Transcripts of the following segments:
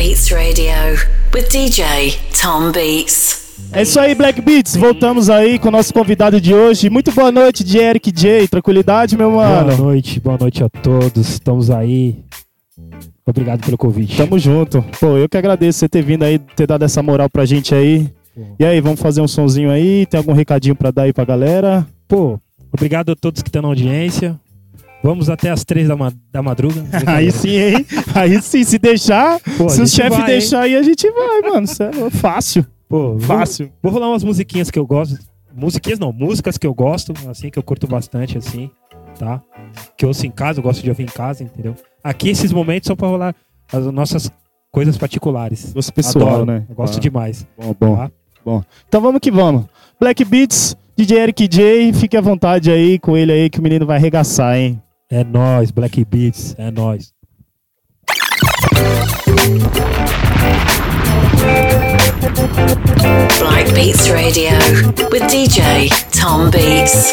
Beats Radio with DJ Tom Beats. É isso aí, Black Beats. Voltamos aí com o nosso convidado de hoje. Muito boa noite, de Eric J. Tranquilidade, meu mano. Boa noite, boa noite a todos. Estamos aí. Obrigado pelo convite. Tamo junto. Pô, eu que agradeço você ter vindo aí, ter dado essa moral pra gente aí. E aí, vamos fazer um sonzinho aí? Tem algum recadinho pra dar aí pra galera? Pô, obrigado a todos que estão na audiência. Vamos até as três da, ma da madruga. aí sim, hein? Aí sim, se deixar, Pô, se o chefe deixar aí, a gente vai, mano. É fácil. Pô, vou- Fácil. Vou, rolar umas musiquinhas que eu gosto. Musiquinhas não, músicas que eu gosto, assim, que eu curto bastante, assim, tá? Que eu ouço em casa, eu gosto de ouvir em casa, entendeu? Aqui esses momentos são pra rolar as nossas coisas particulares. Gosto pessoal, Adoro, né? Eu gosto Ah, demais. Bom, bom. Tá? Então vamos que vamos. Black Beats, DJ Eric J. Fique à vontade aí com ele aí que o menino vai arregaçar, hein? É nóis, Black Beats, é nóis. Black Beats Radio with DJ Tom Beats.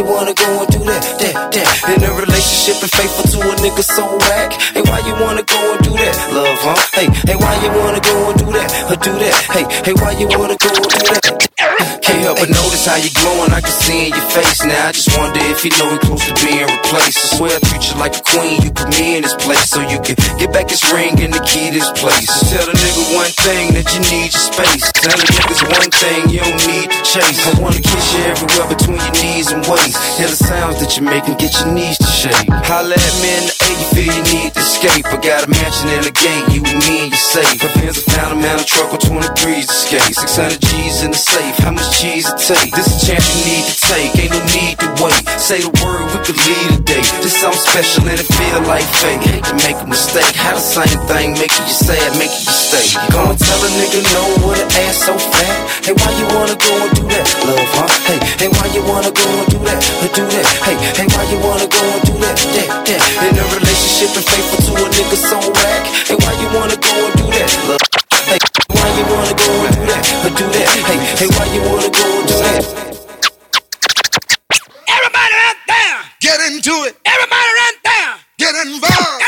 You wanna go and do that, that, that? In a relationship and faithful to a nigga so whack. Hey, why you wanna go and do that, love, huh? Hey, hey, why you wanna go and do that, do that? Hey, hey, why you wanna go do that? Can't help but notice how you're glowing, I can see in your face now. I just wonder if you know we close to being replaced. I swear I treat you like a queen, you put me in this place so you can get back this ring and the key to this place. Tell a nigga one thing that you need your space. Tell a niggas one thing you don't need to chase. I wanna kiss you everywhere between your knees and waist. Hear the sounds that you make and get your knees to shake. Holla at me in the A, you feel you need to escape. I got a mansion in the gate, you and me and you safe. My fans have found a man a truck with 23s to skate. 600 G's in the safe, how much cheese it take? This a chance you need to take, ain't no need to wait. Say the word, we could lead a day. This something special and it feel like fate. Hate to make a mistake, how the same thing make you sad, make you stay. Gonna tell a nigga no with an ass so fat. Hey, why you wanna go and do that, love, huh? Hey, hey, why you wanna go and do that, or do that? Hey, hey, why you wanna go and do that, that, that? In a relationship and faithful to a nigga so whack. Hey, why you wanna go and do that, love? Hey, why you wanna go and do that, or do that? Hey, hey, why you wanna go and do that? Everybody out there. Get into it. Everybody out there. Get involved.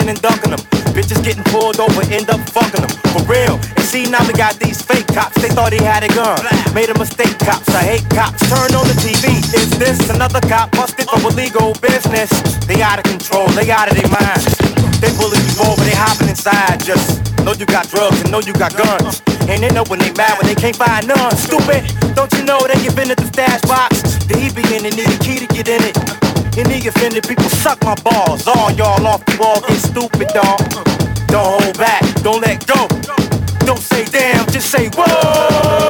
And ducking them. Bitches getting pulled over, end up fucking them. For real. And see, now we got these fake cops. They thought he had a gun. Made a mistake, cops. I hate cops. Turn on the TV. Is this another cop busted for illegal business? They out of control, they out of their minds. They bully you over, they hopping inside. Just know you got drugs and know you got guns. And they know when they mad when they can't find none. Stupid, don't you know they give in at the stash box? The he be in and need a key to get in it. He offended people suck my balls. All y'all off the wall get stupid, dog. Uh, don't hold back, don't let go. Don't say damn, just say whoa.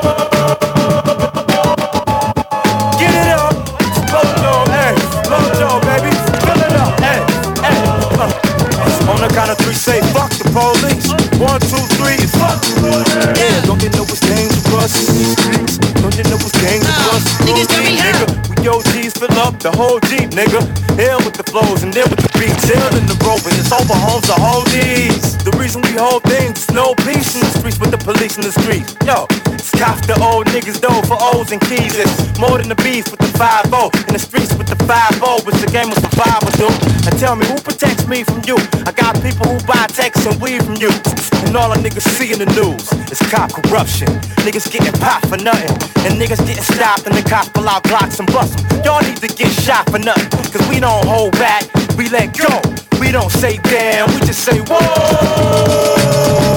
The whole Jeep, nigga. Hell with the flows and then with the beats. Hell in the rope and it's over homes to hold these. The reason we hold things, no peace in the streets with the police in the streets. Yo, cops the old niggas though for O's and keys. It's more than the beef with the 5 In the streets with the 5 It's game of survival, dude. And tell me who protects me from you? I got people who buy texts and weed from you. And all the niggas see in the news is cop corruption. Niggas getting popped for nothing. And niggas getting stopped and the cops pull out blocks and bust 'em. Y'all need to get shot for nothing. Cause we don't hold back, we let go. We don't say damn, we just say whoa.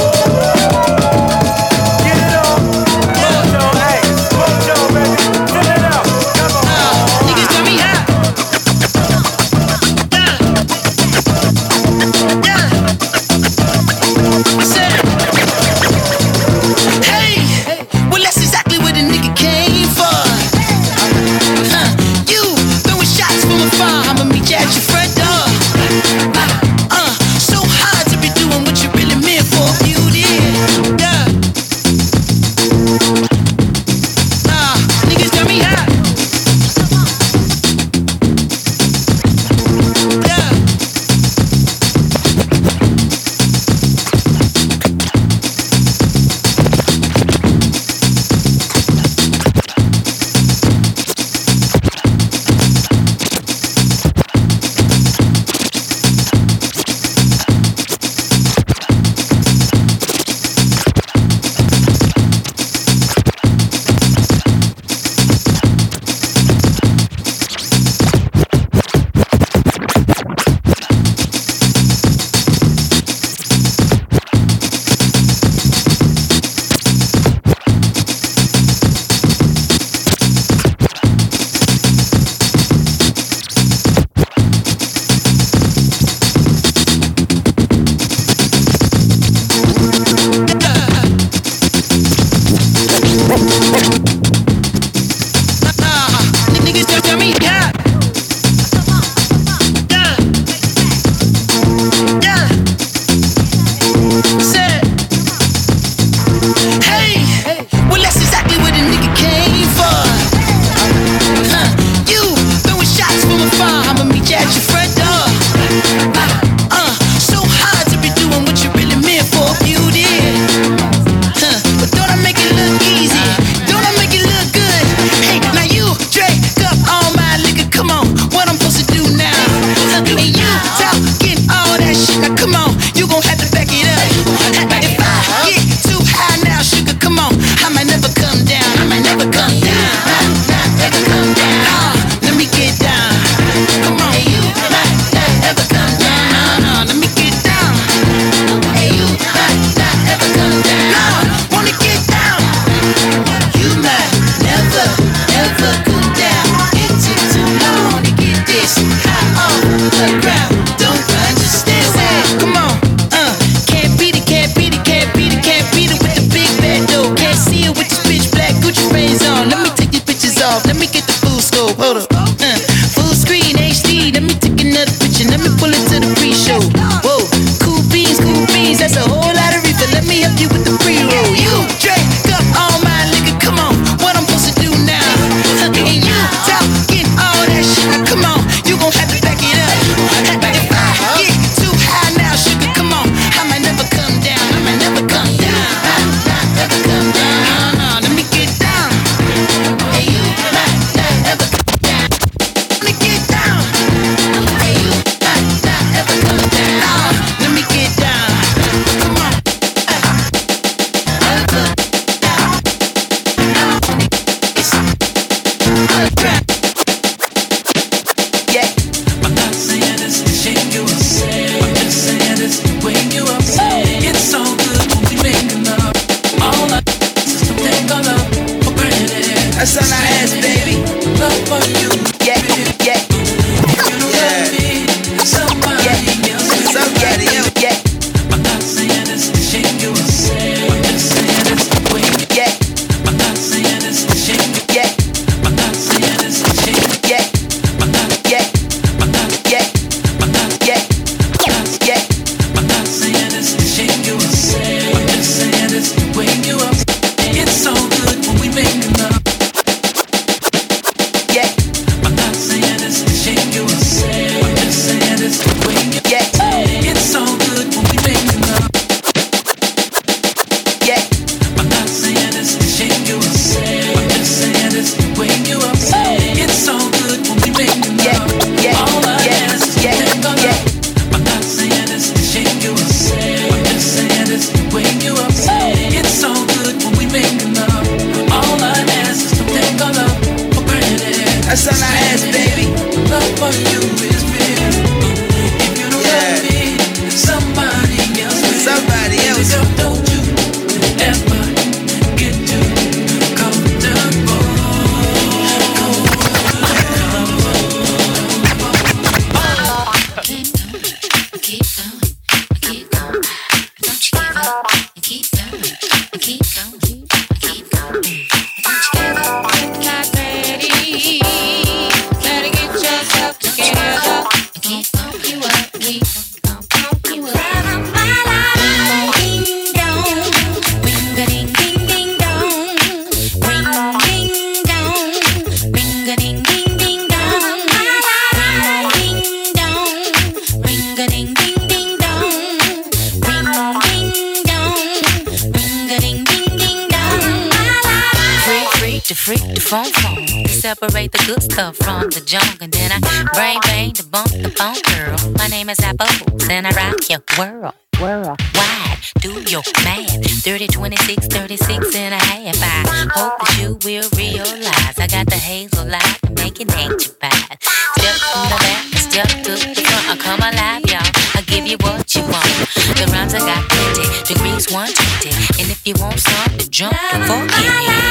I got plenty, degrees 120. And if you want something, jump and forget it.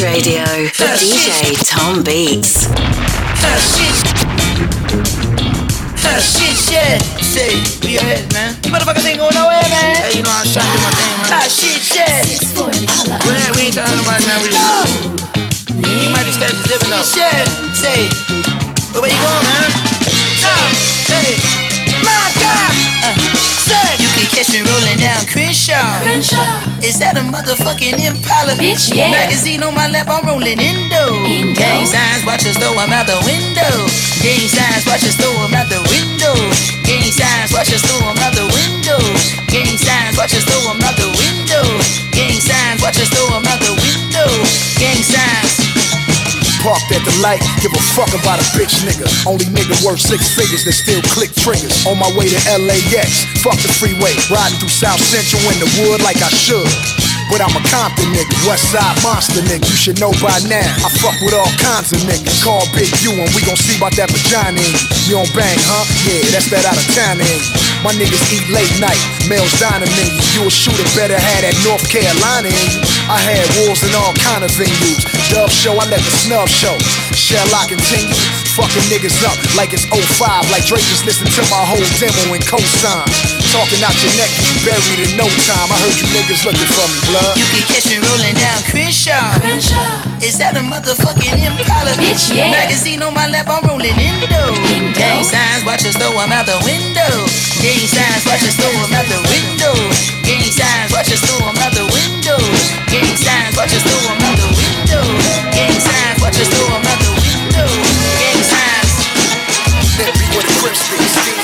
Radio with DJ Tom Beats. Ah, shit, shit. Say, we your head, man. You motherfuckers ain't going nowhere, man. Hey, you know I'm trying to do my thing, man. Ah, shit, shit. Well, we ain't talking about now. We You might just catch the different though. Shit, say. But where you going, man? Ah, hey. My God. Uh, say. You can catch me rolling down Crenshaw. Crenshaw. Is that a motherfucking Impala? Bitch, yeah. Magazine on my lap, I'm rolling Indo. Indo. Gang signs, watch us throw 'em out the window. Gang signs, watch us throw 'em out the window. Gang signs, watch us throw 'em out the window. Gang signs, watch us throw 'em out the window. Gang signs, watch us throw 'em out the window. Gang signs. Parked at the light, give a fuck about a bitch nigga. Only nigga worth six figures that still click triggers. On my way to LAX, fuck the freeway. Riding through South Central in the wood like I should. But I'm a Compton nigga, West Side monster nigga. You should know by now. I fuck with all kinds of niggas. Call Big U and we gon' see about that vagina. in you. You don't bang, huh? Yeah, that's that out of town in. My niggas eat late night, males dining in you. You a shooter, better have that North Carolina in you. I had wars in all kind of venues. Dub show, I let the snub show. Shall I continue? Fucking niggas up like it's 05. Like Drake just listened to my whole demo and cosign. Talking out your neck, you buried in no time. I heard you niggas looking for me, blood. You can catch me rolling down Crenshaw. Crenshaw. Is that a motherfucking Impala? Bitch, yeah. Magazine on my lap, I'm rolling Indo. Gang signs, watch us throw 'em out the window. Gang signs, watch us throw 'em out the window. Gang signs, watch us throw 'em out the window. Gang signs, watch us out the window. Gang signs, watch us window. Gang signs. Let me with a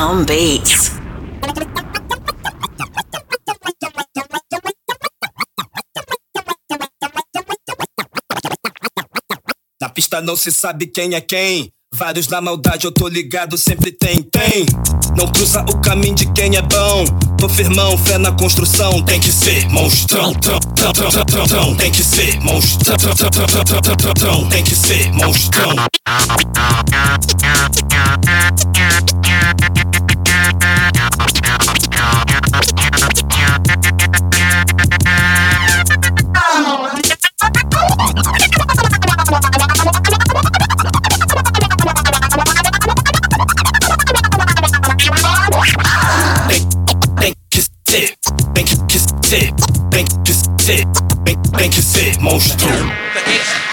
Tom Beats. Na pista não se sabe quem é quem. Vários na maldade, eu tô ligado, sempre tem, tem. Não cruza o caminho de quem é bom. Tô firmão, fé na construção. Tem que ser monstrão, trão. Tem que ser monstrão. Tem que ser monstrão. sit, think you sit, think, think to sit, monstro.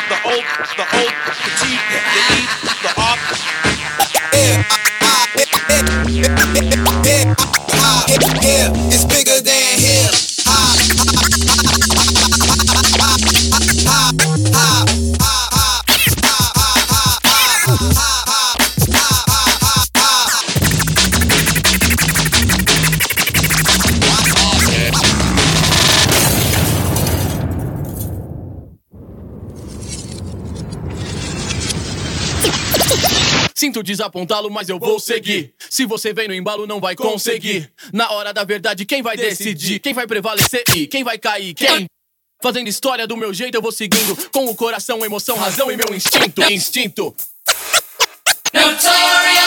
tento desapontá-lo, mas eu vou seguir. Se você vem no embalo, não vai conseguir. Na hora da verdade, quem vai decidir? Quem vai prevalecer e quem vai cair? Quem? Fazendo história do meu jeito, eu vou seguindo. Com o coração, emoção, razão e meu instinto. Instinto. Notorious.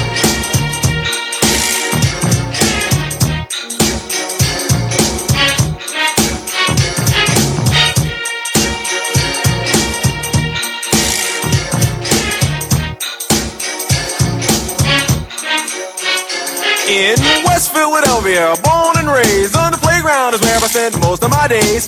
In West Philadelphia, born and raised on the playground is where I spent most of my days.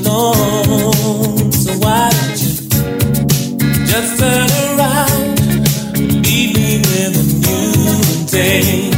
So why don't you just turn around, meet me with a new day?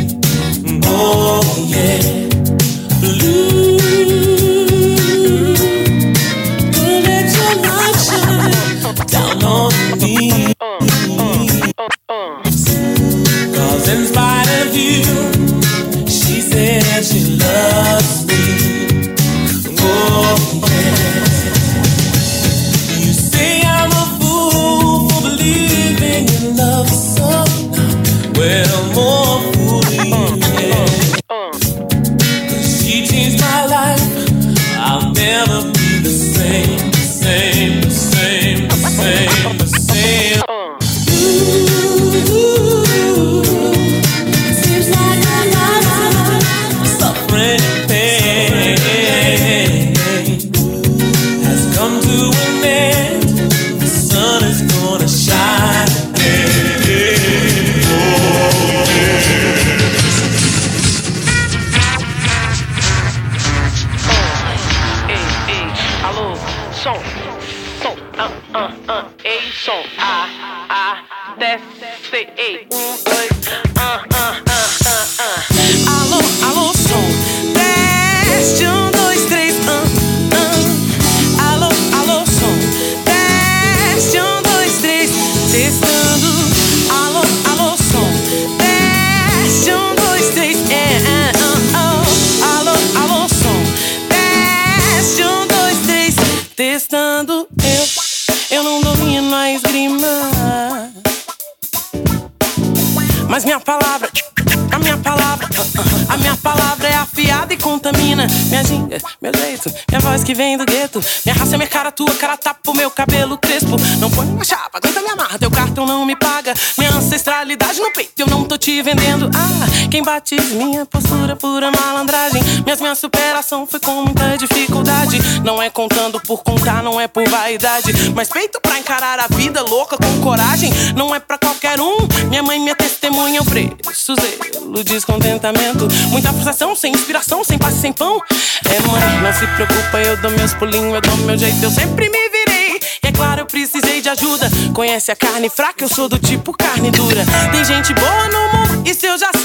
Descontentamento. Muita frustração, sem inspiração, sem paz, sem pão. É, mãe, não se preocupa, eu dou meus pulinhos, eu dou meu jeito, eu sempre me virei. E é claro, eu precisei de ajuda. Conhece a carne fraca, eu sou do tipo carne dura. Tem gente boa no mundo, isso eu já sei.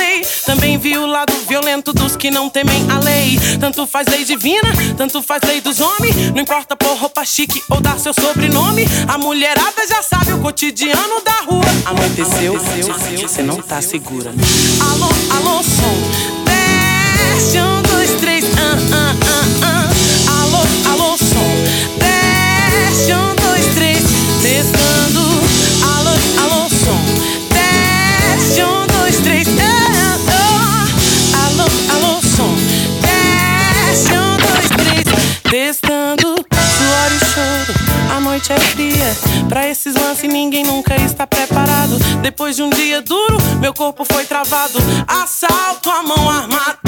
Também vi o lado violento dos que não temem a lei. Tanto faz lei divina, tanto faz lei dos homens. Não importa pôr roupa chique ou dar seu sobrenome. A mulherada já sabe o cotidiano da rua. Anoiteceu, você não tá segura. Alô, alô, som. Desce, um, dois, três, ah, ah, ah, ah. Alô, alô, som. Desce, um, dois, três, testando. Pra esses lances ninguém nunca está preparado. Depois de um dia duro, meu corpo foi travado. Assalto a mão armada.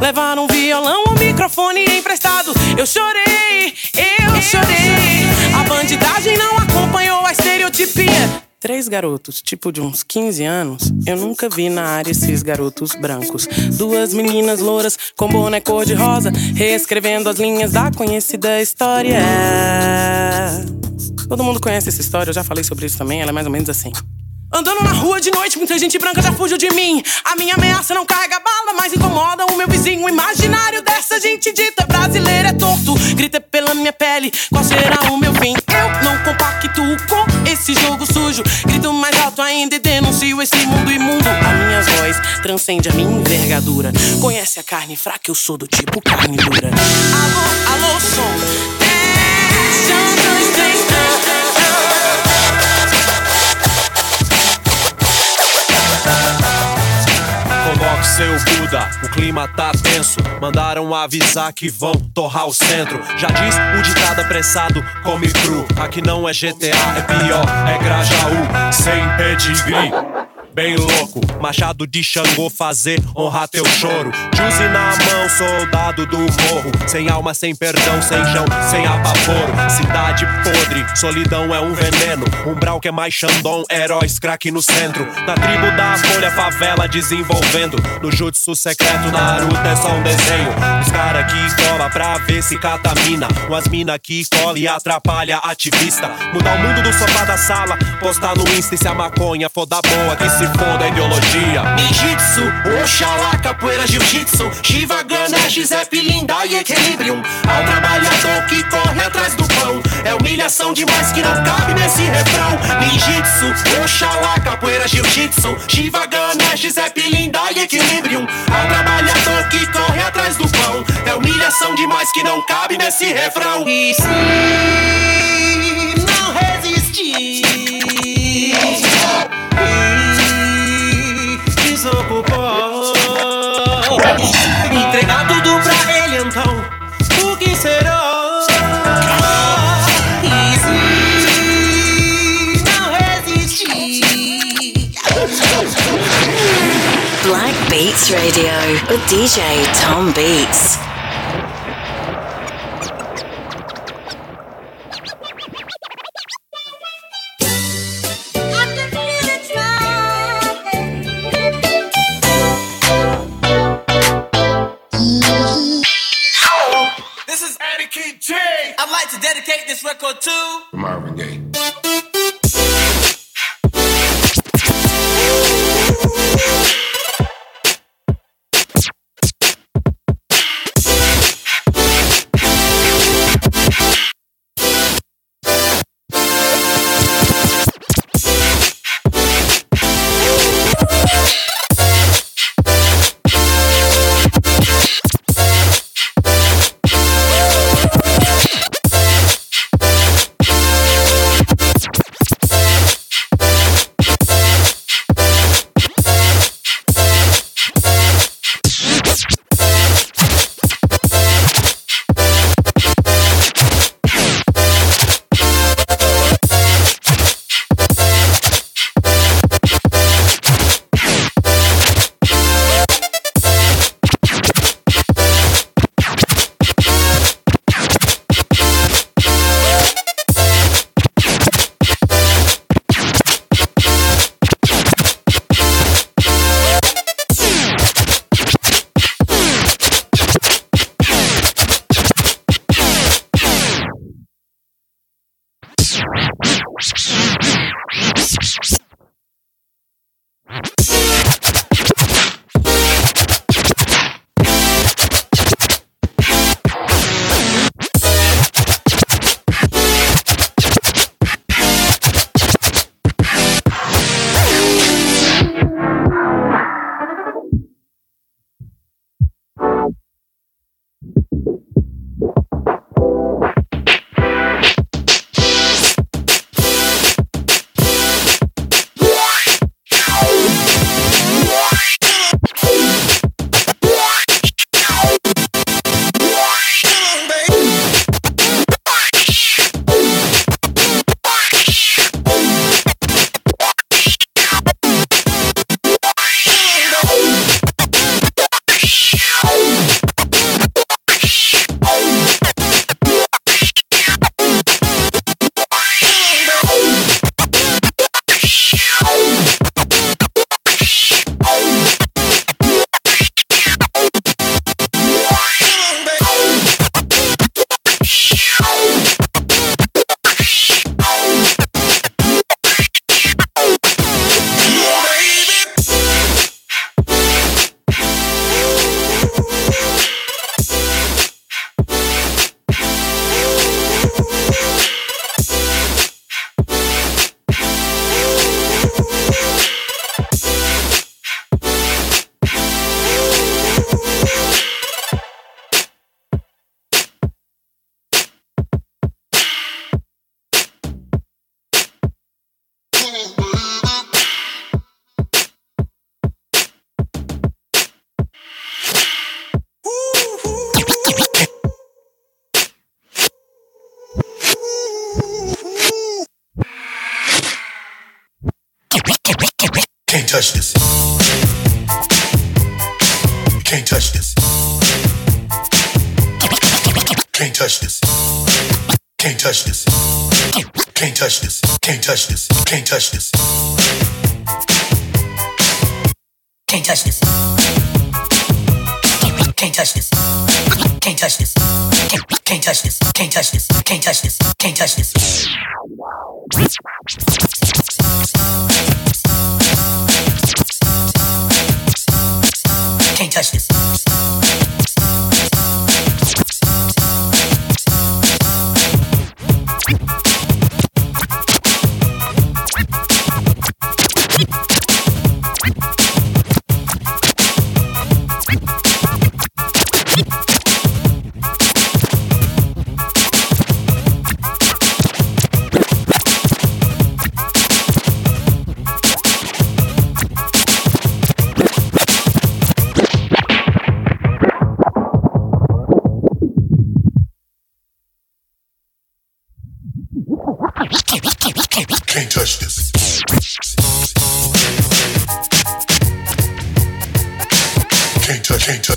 Levaram um violão, um microfone emprestado. Eu chorei, eu chorei. A bandidagem não acompanhou a estereotipia. Três garotos, tipo de uns 15 anos. Eu nunca vi na área esses garotos brancos. Duas meninas louras com boné cor-de-rosa, reescrevendo as linhas da conhecida história. Todo mundo conhece essa história, eu já falei sobre isso também, ela é mais ou menos assim. Andando na rua de noite, muita gente branca já fugiu de mim. A minha ameaça não carrega bala, mas incomoda o meu vizinho imaginário dessa gente dita. Brasileiro é torto, grita pela minha pele, qual será o meu fim? Eu não compacto com esse jogo sujo. Grito mais alto ainda e denuncio esse mundo imundo. A minha voz transcende a minha envergadura. Conhece a carne fraca, eu sou do tipo carne dura. Alô, alô, som. Seu Buda, o clima tá tenso. Mandaram avisar que vão torrar o centro. Já diz o ditado apressado, come cru. Aqui não é GTA, é pior, é Grajaú, sem pedigree. Bem louco, machado de Xangô fazer honrar teu choro. Juzi na mão, soldado do morro. Sem alma, sem perdão, sem chão, sem apavoro. Cidade podre, solidão é um veneno. Umbral que é mais Xandão, heróis craque no centro. Na tribo da folha, favela desenvolvendo. No jutsu secreto, Naruto é só um desenho. Os cara que cola pra ver se catamina. Umas mina que cola e atrapalha ativista. Mudar o mundo do sofá da sala, postar no Insta e se a maconha for da boa, que se foda a ideologia. Ninjitsu, Oxalá, capoeira, jiu-jitsu Shiva, Ganesh, Zep, Linda e Equilibrium. Ao trabalhador que corre atrás do pão. É humilhação demais que não cabe nesse refrão. Ninjitsu, Oxalá, capoeira, jiu-jitsu Shiva, Ganesh, Zep, Linda e Equilibrium. Ao trabalhador que corre atrás do pão. É humilhação demais que não cabe nesse refrão. E se Entregar tudo pra ele então, o que será? E se não resistir? Black Beats Radio with DJ Tom Beats. Eddie Key J. I'd like to dedicate this record to Marvin Gaye. touch this. You can't touch this. Can't touch this. Can't touch this. Can't touch this. Can't touch this. Can't touch this. Can't touch this. Can't touch this. Can't touch this. Can't touch this. Can't touch this. Can't touch this. Can't touch this. Can't touch this. Can't touch, can't touch.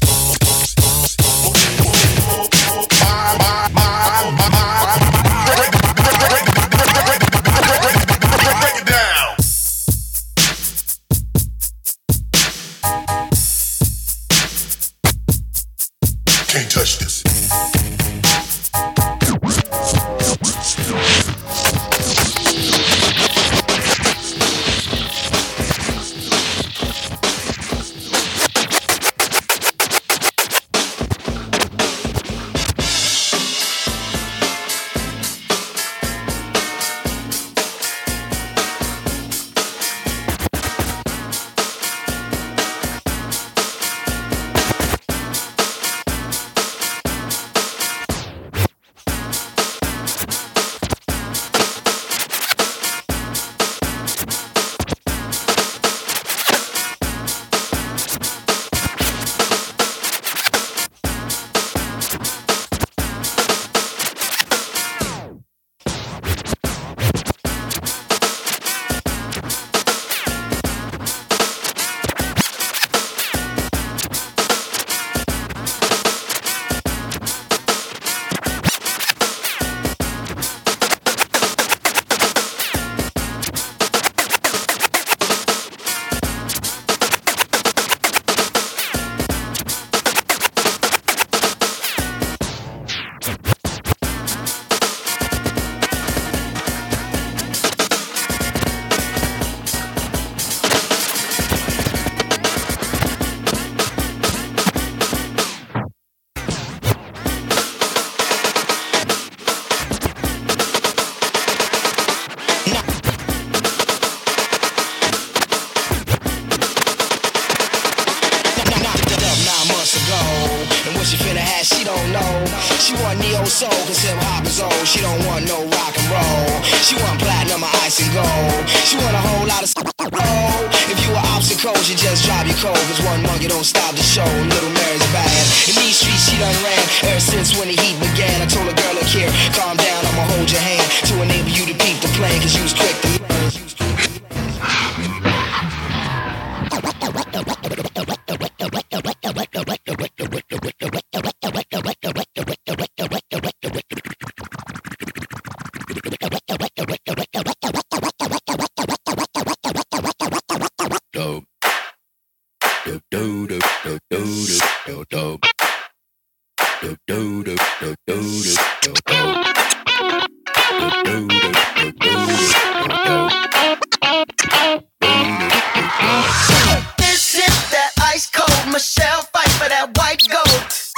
goat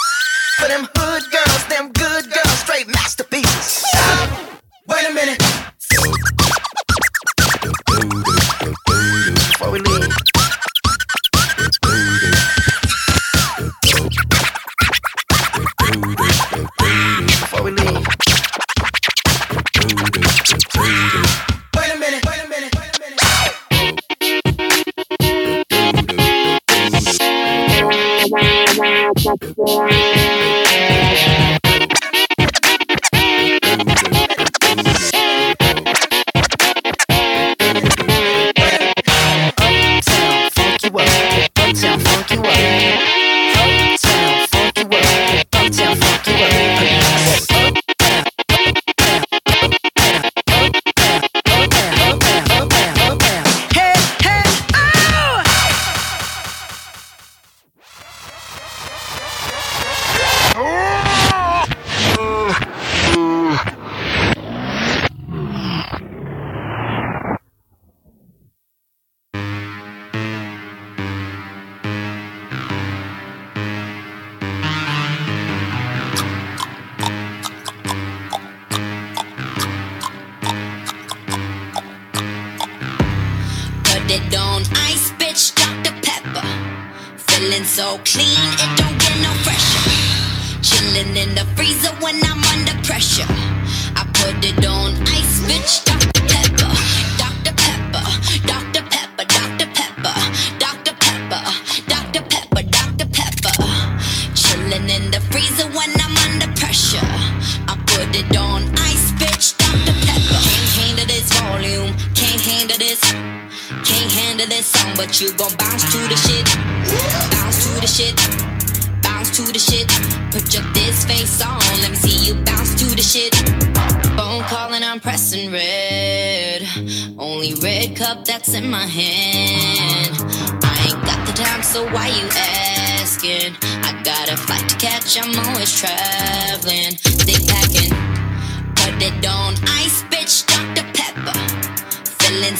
for them.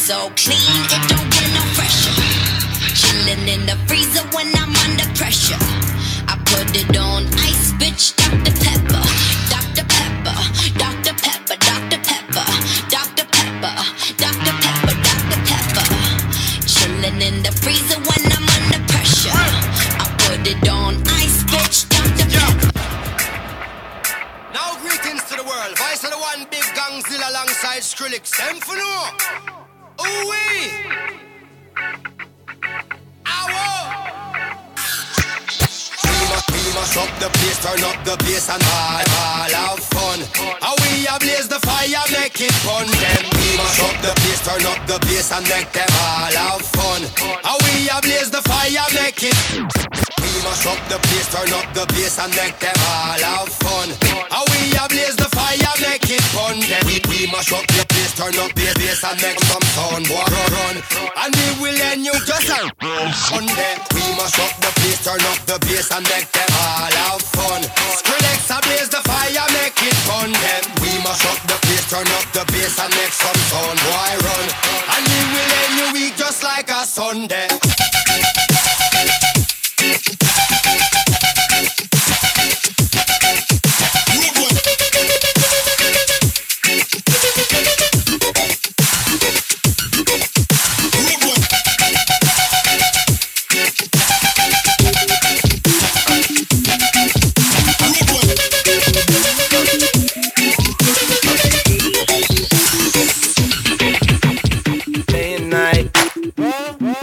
So clean, it don't get no fresher. Chilling in the freezer when I'm under pressure. I put it on ice, fire, make it. Then we mash up the place, turn up the bass and make them all have fun. How we ablaze the fire, make it. We mash up the place, turn up the bass and make them all have fun. How we ablaze the fire, make it fun. Then we, we mash up the place, turn up the bass and make some sound. Boy, run, run. And we will end you just a fun. We mash up the place, turn up the bass and make them all have fun. Skrillex ablaze the fire, make it fun. Then we mash up the place, turn up the bass and make some sound. Boy, run. And we will end you week just like a Sunday.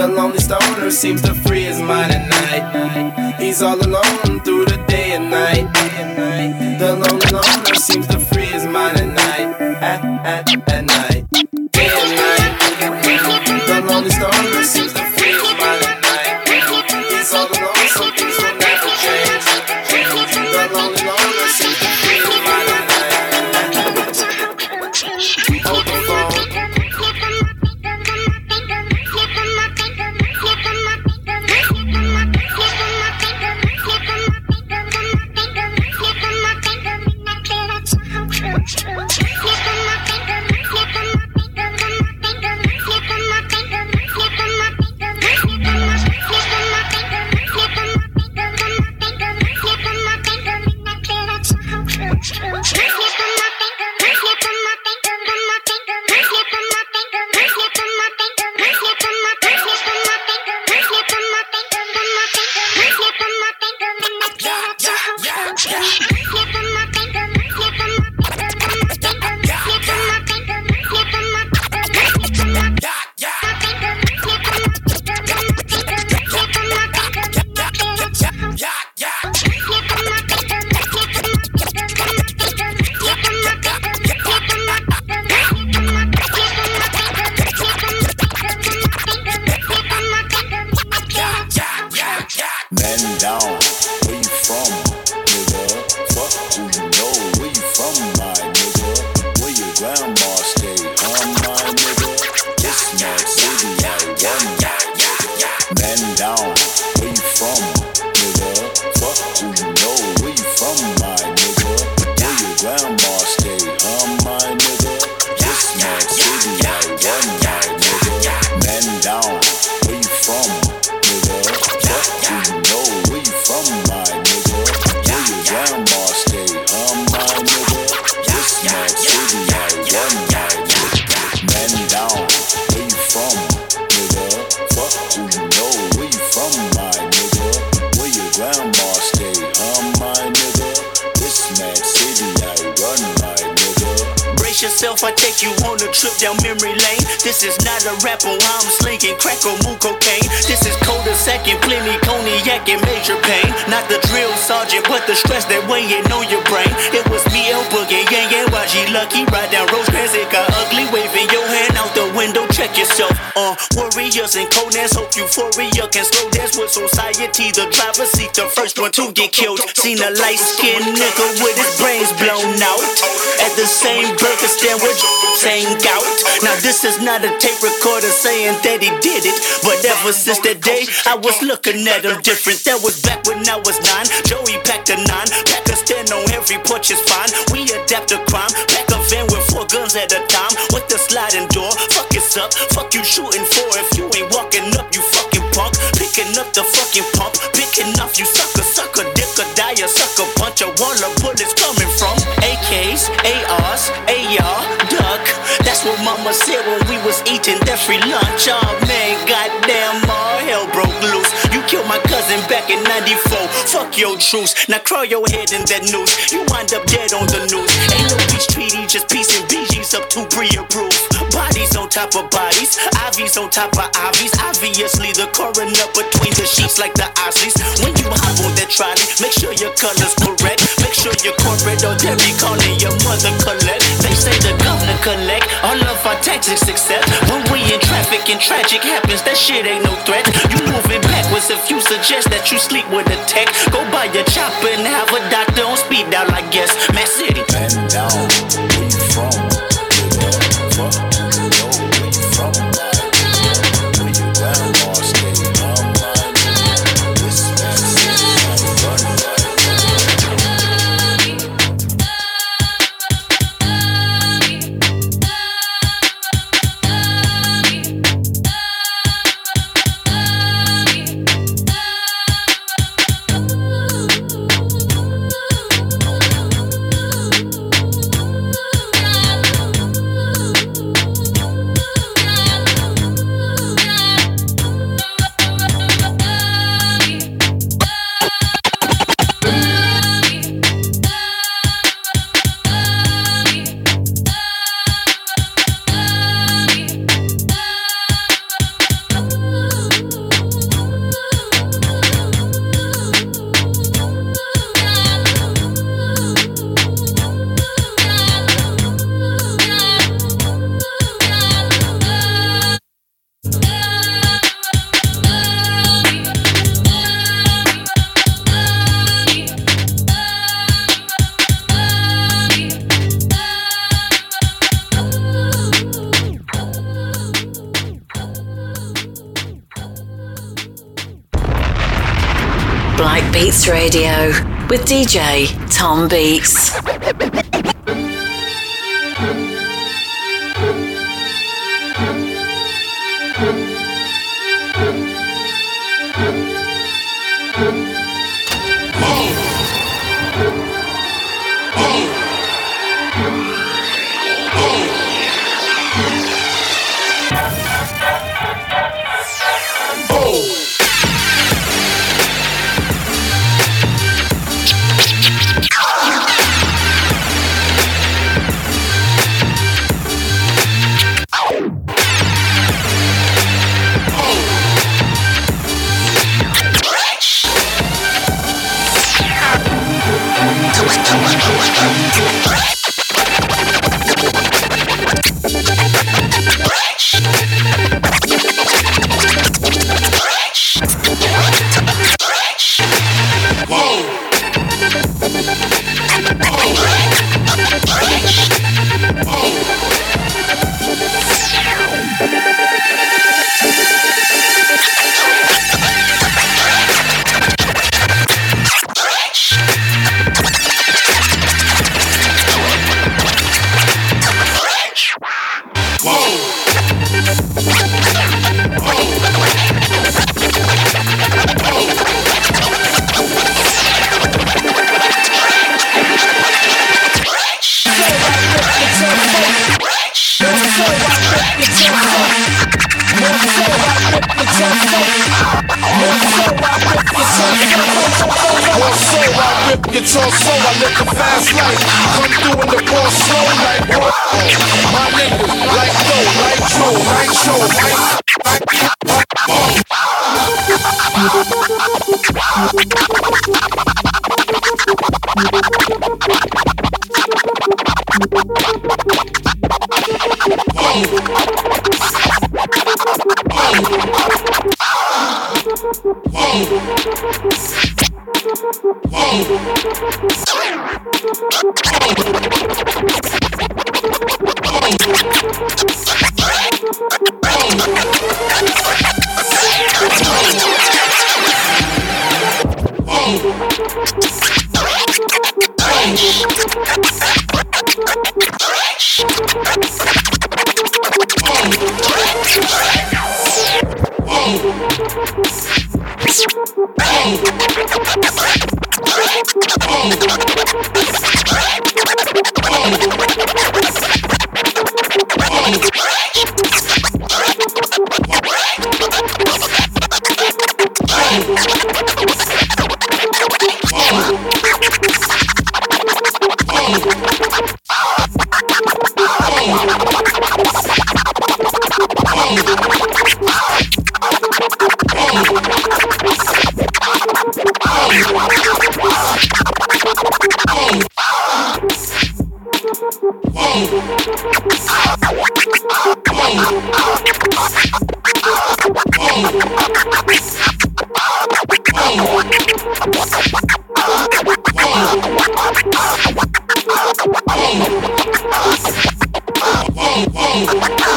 the lonely stoner seems to free his mind at night. He's all alone through the day and night. The lonely loner seems to I take you on a trip down memory lane? This is not a rapper, I'm slinging crack or moon cocaine. This is colder second, plenty cognac and major pain. Not the drill sergeant, but the stress that weighing on your brain. It was me, El Boogie, Yang Yang, YG Lucky, ride down Rosecrans, it got ugly, waving your hand out the window, check yourself. Uh, warriors and coldness, hope euphoria can slow dance with society. The driver seat, the first one to get killed. Seen a light skinned nigga with his brains blown out. At the same burger with same gout. Now this is not a tape recorder saying that he did it, but ever since that day I was looking at him different. That was back when I was nine. Joey packed a nine, pack a stand on every porch is fine. We adapt to crime, pack a van with four guns at a time with the sliding door. Fuck it's up, fuck you shooting for if you ain't walking up, you fucking punk. Picking up the fucking pump, picking off you sucker, sucker, dick or die, a sucker bunch of wall of bullets AR, duck. That's what mama said when we was eating that free lunch. Oh man, goddamn, all hell broke loose. You killed my cousin back in 94. Fuck your truce. Now crawl your head in that noose. You wind up dead on the news. Ain't no peace treaty, just peace and BG's up to pre-approved. Bodies on top of bodies, IVs on top of IVs. Obviously, the coroner between the sheets like the Aussies. When you hop on that trolley, make sure your color's correct. Make sure you're corporate or be calling your mother collect. They say the governor collect all of our taxes except when we in traffic and tragic happens. That shit ain't no threat. You moving backwards if you suggest that you sleep with a tech. Go buy your chopper and have a doctor on speed dial, I guess. Mass City. Down, with DJ Tom Beats. Thank you.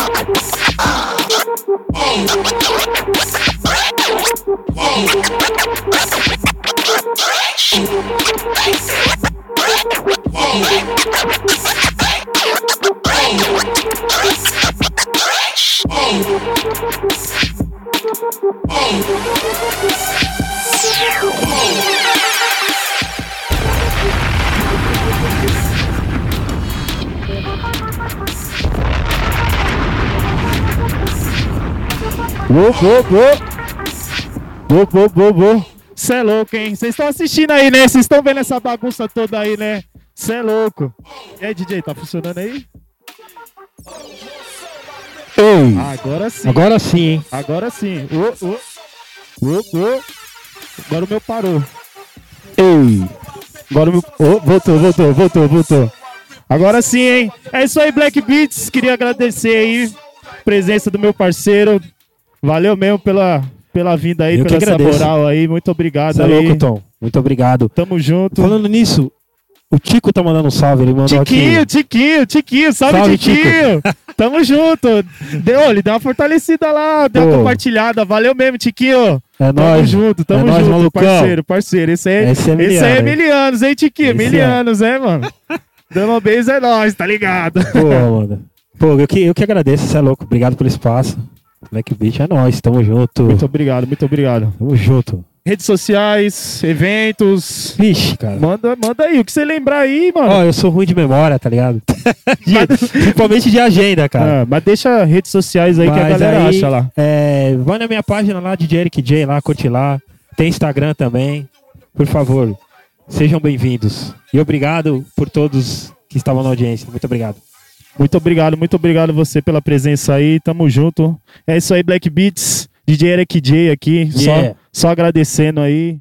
Vou, vou, vou. Vou, vou, vou, vou. Cê é louco, hein? Vocês estão assistindo aí, né? Vocês estão vendo essa bagunça toda aí, né? Cê é louco. E aí, DJ, tá funcionando aí? Ei, Agora sim. agora sim, hein? Agora sim. Ô, ô. Ô, ô. Agora o meu parou. Ei. Agora o meu. Ô, voltou, voltou, voltou, voltou. Agora sim, hein? É isso aí, Black Beats. Queria agradecer aí a presença do meu parceiro. Valeu mesmo pela, pela vinda aí, Eu pela essa moral aí. Muito obrigado Você é aí. louco, Tom. Muito obrigado. Tamo junto. Falando nisso, o Tico tá mandando um salve. Ele mandou Tiquinho, aqui. Tiquinho, Tiquinho, salve, Salve, Tiquinho. Tamo junto. Deu, ele deu uma fortalecida lá, deu uma Pô. compartilhada. Valeu mesmo, Tiquinho. É tamo nóis. junto, tamo É nóis, junto, malucão. parceiro, parceiro. Esse aí, Esse é esse aí miliano, é hein? milianos, hein, Tiquinho? Esse é. milianos, é, mano. Dama Base é nós, tá ligado? Pô, mano. Pô, eu que, eu que agradeço, você é louco. Obrigado pelo espaço. Black Beach é nóis, tamo junto. Muito obrigado, muito obrigado. Tamo junto. Redes sociais, eventos. Vixe, cara. Manda, manda aí, o que você lembrar aí, mano. Ó, eu sou ruim de memória, tá ligado? De- principalmente de agenda, cara. Ah, mas deixa redes sociais aí que a Mas galera aí, acha lá. É, vai na minha página lá, DJ Eric J, lá, curte lá. Tem Instagram também. Por favor, sejam bem-vindos. E obrigado por todos que estavam na audiência. Muito obrigado. Muito obrigado, muito obrigado você pela presença aí. Tamo junto. É isso aí, Black Beats. DJ Eric J aqui. Yeah. Só, só agradecendo aí.